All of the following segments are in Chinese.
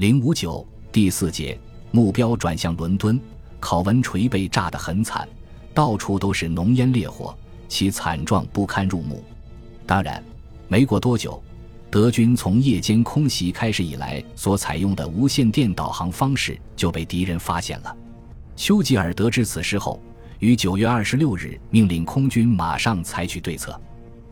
零五九第四节，目标转向伦敦，考文垂被炸得很惨，到处都是浓烟烈火，其惨状不堪入目。当然，没过多久，德军从夜间空袭开始以来所采用的无线电导航方式就被敌人发现了。丘吉尔得知此事后，于九月二十六日命令空军马上采取对策。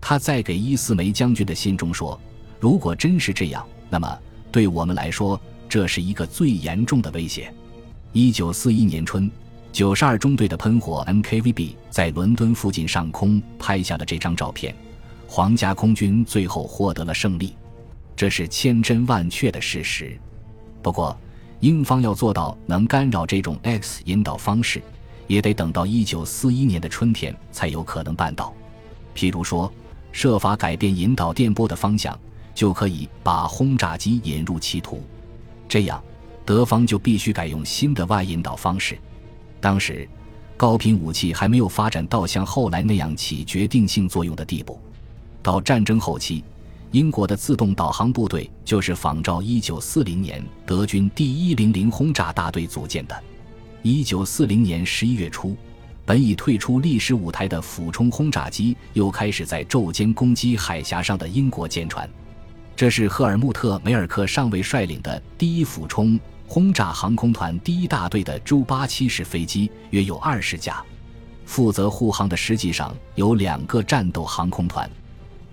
他在给伊斯梅将军的信中说：“如果真是这样，那么对我们来说，这是一个最严重的威胁。”一九四一年春，九十二中队的喷火 MKVB 在伦敦附近上空拍下了这张照片，皇家空军最后获得了胜利，这是千真万确的事实。不过，英方要做到能干扰这种 X 引导方式，也得等到一九四一年的春天才有可能办到。譬如说，设法改变引导电波的方向，就可以把轰炸机引入歧途。这样，德方就必须改用新的外引导方式。当时，高频武器还没有发展到像后来那样起决定性作用的地步。到战争后期。英国的自动导航部队就是仿照1940年德军第一零零轰炸大队组建的。1940年11月初，本已退出历史舞台的俯冲轰炸机又开始在昼间攻击海峡上的英国舰船。这是赫尔穆特·梅尔克上尉率领的第一俯冲轰炸航空团第一大队的 J-87 式飞机，约有二十架。负责护航的实际上有两个战斗航空团。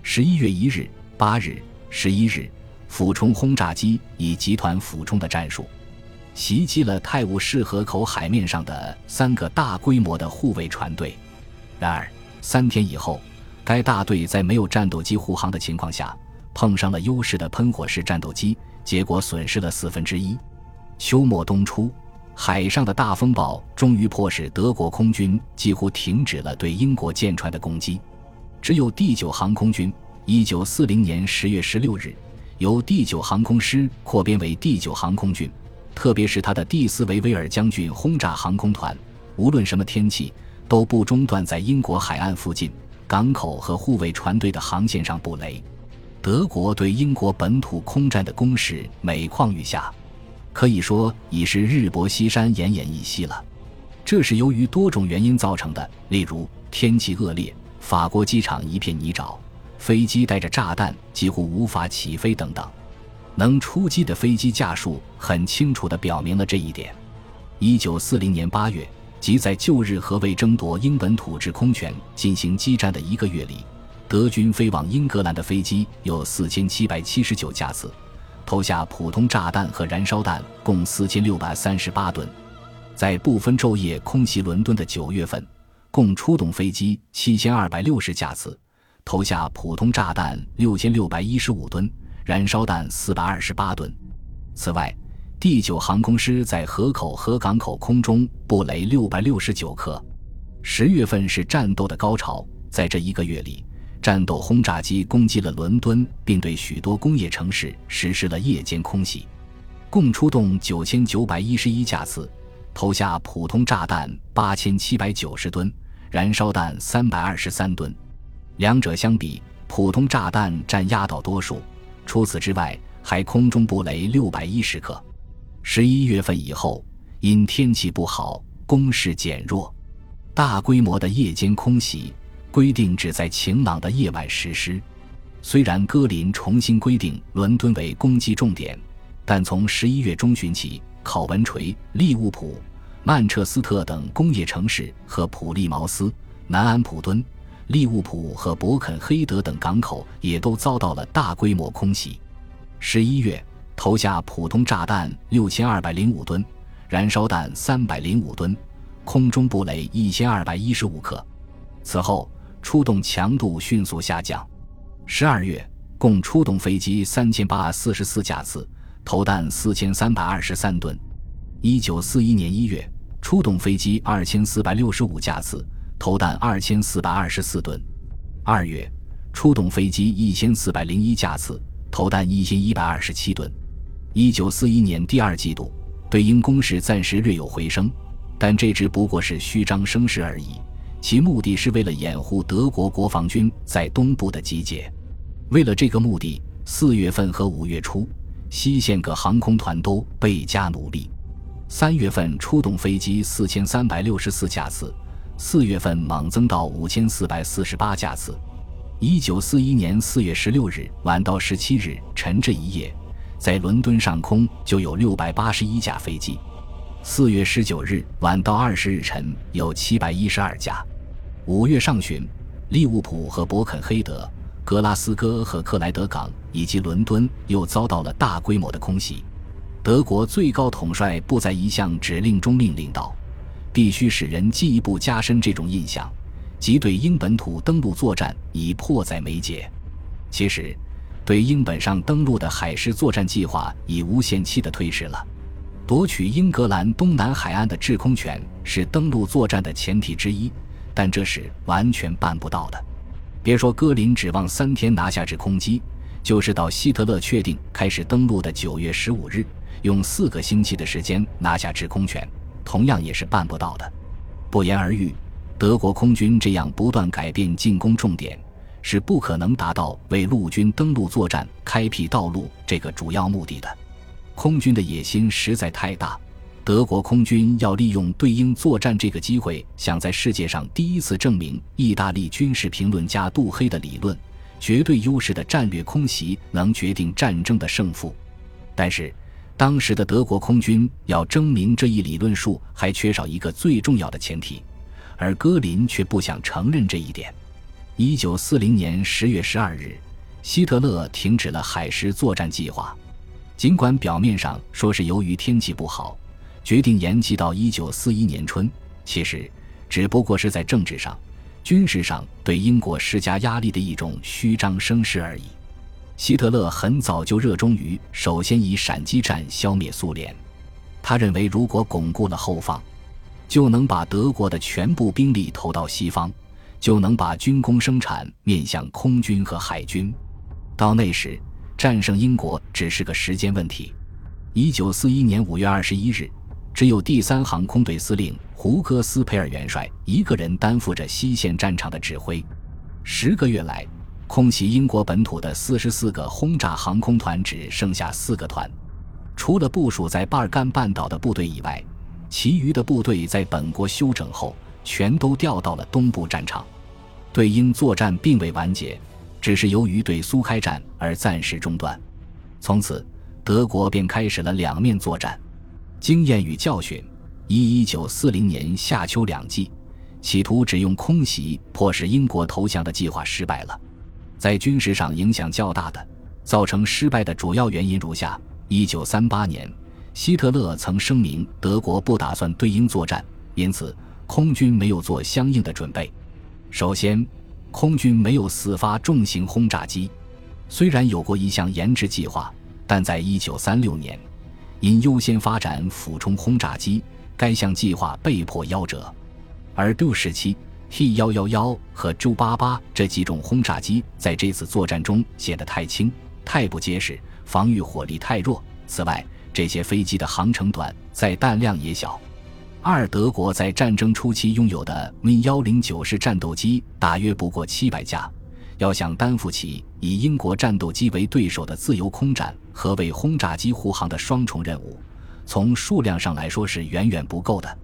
11月1日。八日、十一日，俯冲轰炸机以集团俯冲的战术，袭击了泰晤士河口海面上的三个大规模的护卫船队。然而，三天以后，该大队在没有战斗机护航的情况下，碰上了优势的喷火式战斗机，结果损失了四分之一。秋末冬初，海上的大风暴终于迫使德国空军几乎停止了对英国舰船的攻击，只有第九航空军。一九四零年十月十六日，由第九航空师扩编为第九航空军，特别是他的第四维维尔将军轰炸航空团，无论什么天气，都不中断在英国海岸附近港口和护卫船队的航线上布雷。德国对英国本土空战的攻势每况愈下，可以说已是日薄西山、奄奄一息了。这是由于多种原因造成的，例如天气恶劣，法国机场一片泥沼。飞机带着炸弹几乎无法起飞等等，能出击的飞机架数很清楚地表明了这一点。一九四零年八月，即在旧日和为争夺英本土制空权进行激战的一个月里，德军飞往英格兰的飞机有四千七百七十九架次，投下普通炸弹和燃烧弹共四千六百三十八吨。在不分昼夜空袭伦敦的九月份，共出动飞机七千二百六十架次。投下普通炸弹六千六百一十五吨，燃烧弹四百二十八吨。此外，第九航空师在河口和港口空中布雷六百六十九颗。十月份是战斗的高潮，在这一个月里，战斗轰炸机攻击了伦敦，并对许多工业城市实施了夜间空袭，共出动九千九百一十一架次，投下普通炸弹八千七百九十吨，燃烧弹三百二十三吨。两者相比，普通炸弹占压倒多数。除此之外，还空中布雷六百一十克。十一月份以后，因天气不好，攻势减弱。大规模的夜间空袭规定只在晴朗的夜晚实施。虽然戈林重新规定伦敦为攻击重点，但从十一月中旬起，考文垂、利物浦、曼彻斯特等工业城市和普利茅斯、南安普敦。利物浦和伯肯黑德等港口也都遭到了大规模空袭。十一月，投下普通炸弹六千二百零五吨，燃烧弹三百零五吨，空中布雷一千二百一十五克。此后，出动强度迅速下降。十二月，共出动飞机三千八百四十四架次，投弹四千三百二十三吨。一九四一年一月，出动飞机二千四百六十五架次。投弹二千四百二十四吨，二月出动飞机一千四百零一架次，投弹一千一百二十七吨。一九四一年第二季度，对英攻势暂时略有回升，但这只不过是虚张声势而已。其目的是为了掩护德国国防军在东部的集结。为了这个目的，四月份和五月初，西线各航空团都倍加努力。三月份出动飞机四千三百六十四架次，四月份猛增到五千四百四十八架次。一九四一年四月十六日晚到十七日晨这一夜，在伦敦上空就有六百八十一架飞机。四月十九日晚到二十日晨有七百一十二架。五月上旬，利物浦和伯肯黑德。格拉斯哥和克莱德港以及伦敦又遭到了大规模的空袭。德国最高统帅部在一项指令中命令道：“必须使人进一步加深这种印象，即对英本土登陆作战已迫在眉睫。”其实，对英本上登陆的海狮作战计划已无限期的推迟了。夺取英格兰东南海岸的制空权是登陆作战的前提之一，但这是完全办不到的。别说戈林指望三天拿下制空机，就是到希特勒确定开始登陆的九月十五日，用四个星期的时间拿下制空权，同样也是办不到的。不言而喻，德国空军这样不断改变进攻重点，是不可能达到为陆军登陆作战开辟道路这个主要目的的。空军的野心实在太大。德国空军要利用对英作战这个机会，想在世界上第一次证明意大利军事评论家杜黑的理论：绝对优势的战略空袭能决定战争的胜负。但是，当时的德国空军要证明这一理论数，还缺少一个最重要的前提，而戈林却不想承认这一点。一九四零年十月十二日，希特勒停止了海狮作战计划，尽管表面上说是由于天气不好。决定延期到一九四一年春，其实只不过是在政治上、军事上对英国施加压力的一种虚张声势而已。希特勒很早就热衷于首先以闪击战消灭苏联，他认为如果巩固了后方，就能把德国的全部兵力投到西方，就能把军工生产面向空军和海军，到那时战胜英国只是个时间问题。一九四一年五月二十一日。只有第三航空队司令胡戈斯培尔元帅一个人担负着西线战场的指挥。十个月来，空袭英国本土的四十四个轰炸航空团只剩下四个团，除了部署在巴尔干半岛的部队以外，其余的部队在本国休整后全都调到了东部战场。对英作战并未完结，只是由于对苏开战而暂时中断。从此，德国便开始了两面作战。经验与教训，一一九四零年夏秋两季，企图只用空袭迫使英国投降的计划失败了。在军事上影响较大的、造成失败的主要原因如下：一九三八年，希特勒曾声明德国不打算对英作战，因此空军没有做相应的准备。首先，空军没有四发重型轰炸机，虽然有过一项研制计划，但在一九三六年。因优先发展俯冲轰炸机，该项计划被迫夭折。而 Do 十七、T 幺幺幺和 J 八八这几种轰炸机在这次作战中显得太轻、太不结实，防御火力太弱。此外，这些飞机的航程短，载弹量也小。二、德国在战争初期拥有的 Mi 幺零九式战斗机大约不过七百架。要想担负起以英国战斗机为对手的自由空战和为轰炸机护航的双重任务，从数量上来说是远远不够的。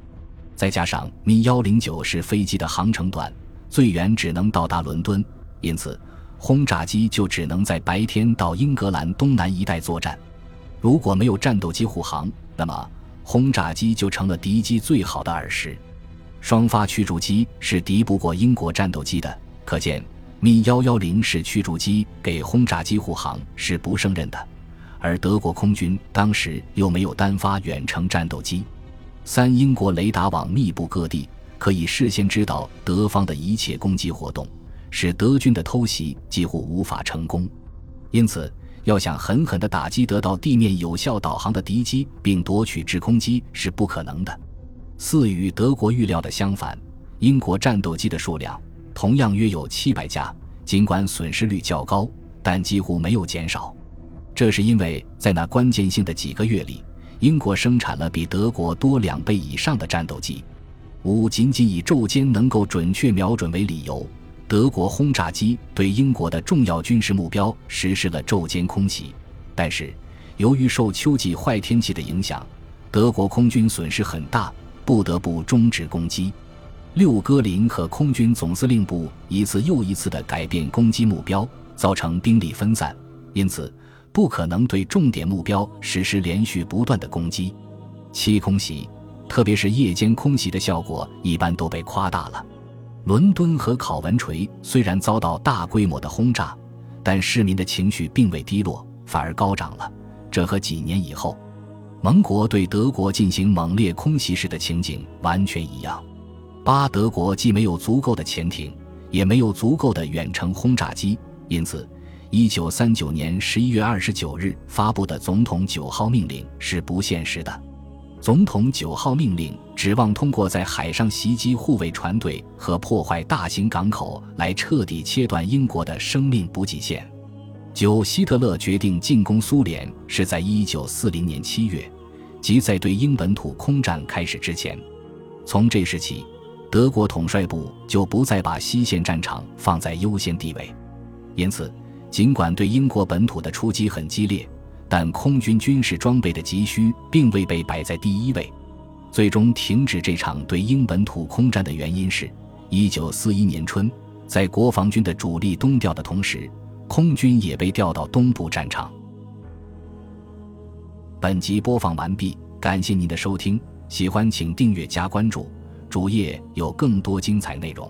再加上 Mi 幺零九式飞机的航程短，最远只能到达伦敦，因此轰炸机就只能在白天到英格兰东南一带作战。如果没有战斗机护航，那么轰炸机就成了敌机最好的饵食。双发驱逐机是敌不过英国战斗机的，可见。Mi 幺幺零式驱逐机给轰炸机护航是不胜任的，而德国空军当时又没有单发远程战斗机。三，英国雷达网密布各地，可以事先知道德方的一切攻击活动，使德军的偷袭几乎无法成功。因此，要想狠狠地打击得到地面有效导航的敌机并夺取制空机是不可能的。四，与德国预料的相反，英国战斗机的数量。同样约有七百架，尽管损失率较高，但几乎没有减少。这是因为在那关键性的几个月里，英国生产了比德国多两倍以上的战斗机。五，仅仅以昼间能够准确瞄准为理由，德国轰炸机对英国的重要军事目标实施了昼间空袭。但是，由于受秋季坏天气的影响，德国空军损失很大，不得不终止攻击。六哥林和空军总司令部一次又一次地改变攻击目标，造成兵力分散，因此不可能对重点目标实施连续不断的攻击。七空袭，特别是夜间空袭的效果一般都被夸大了。伦敦和考文垂虽然遭到大规模的轰炸，但市民的情绪并未低落，反而高涨了。这和几年以后盟国对德国进行猛烈空袭时的情景完全一样。八，德国既没有足够的潜艇，也没有足够的远程轰炸机，因此，一九三九年十一月二十九日发布的总统九号命令是不现实的。总统九号命令指望通过在海上袭击护卫船队和破坏大型港口来彻底切断英国的生命补给线。九，希特勒决定进攻苏联是在一九四零年七月，即在对英本土空战开始之前。从这时起。德国统帅部就不再把西线战场放在优先地位，因此，尽管对英国本土的出击很激烈，但空军军事装备的急需并未被摆在第一位。最终停止这场对英本土空战的原因是，一九四一年春，在国防军的主力东调的同时，空军也被调到东部战场。本集播放完毕，感谢您的收听，喜欢请订阅加关注。主页有更多精彩内容。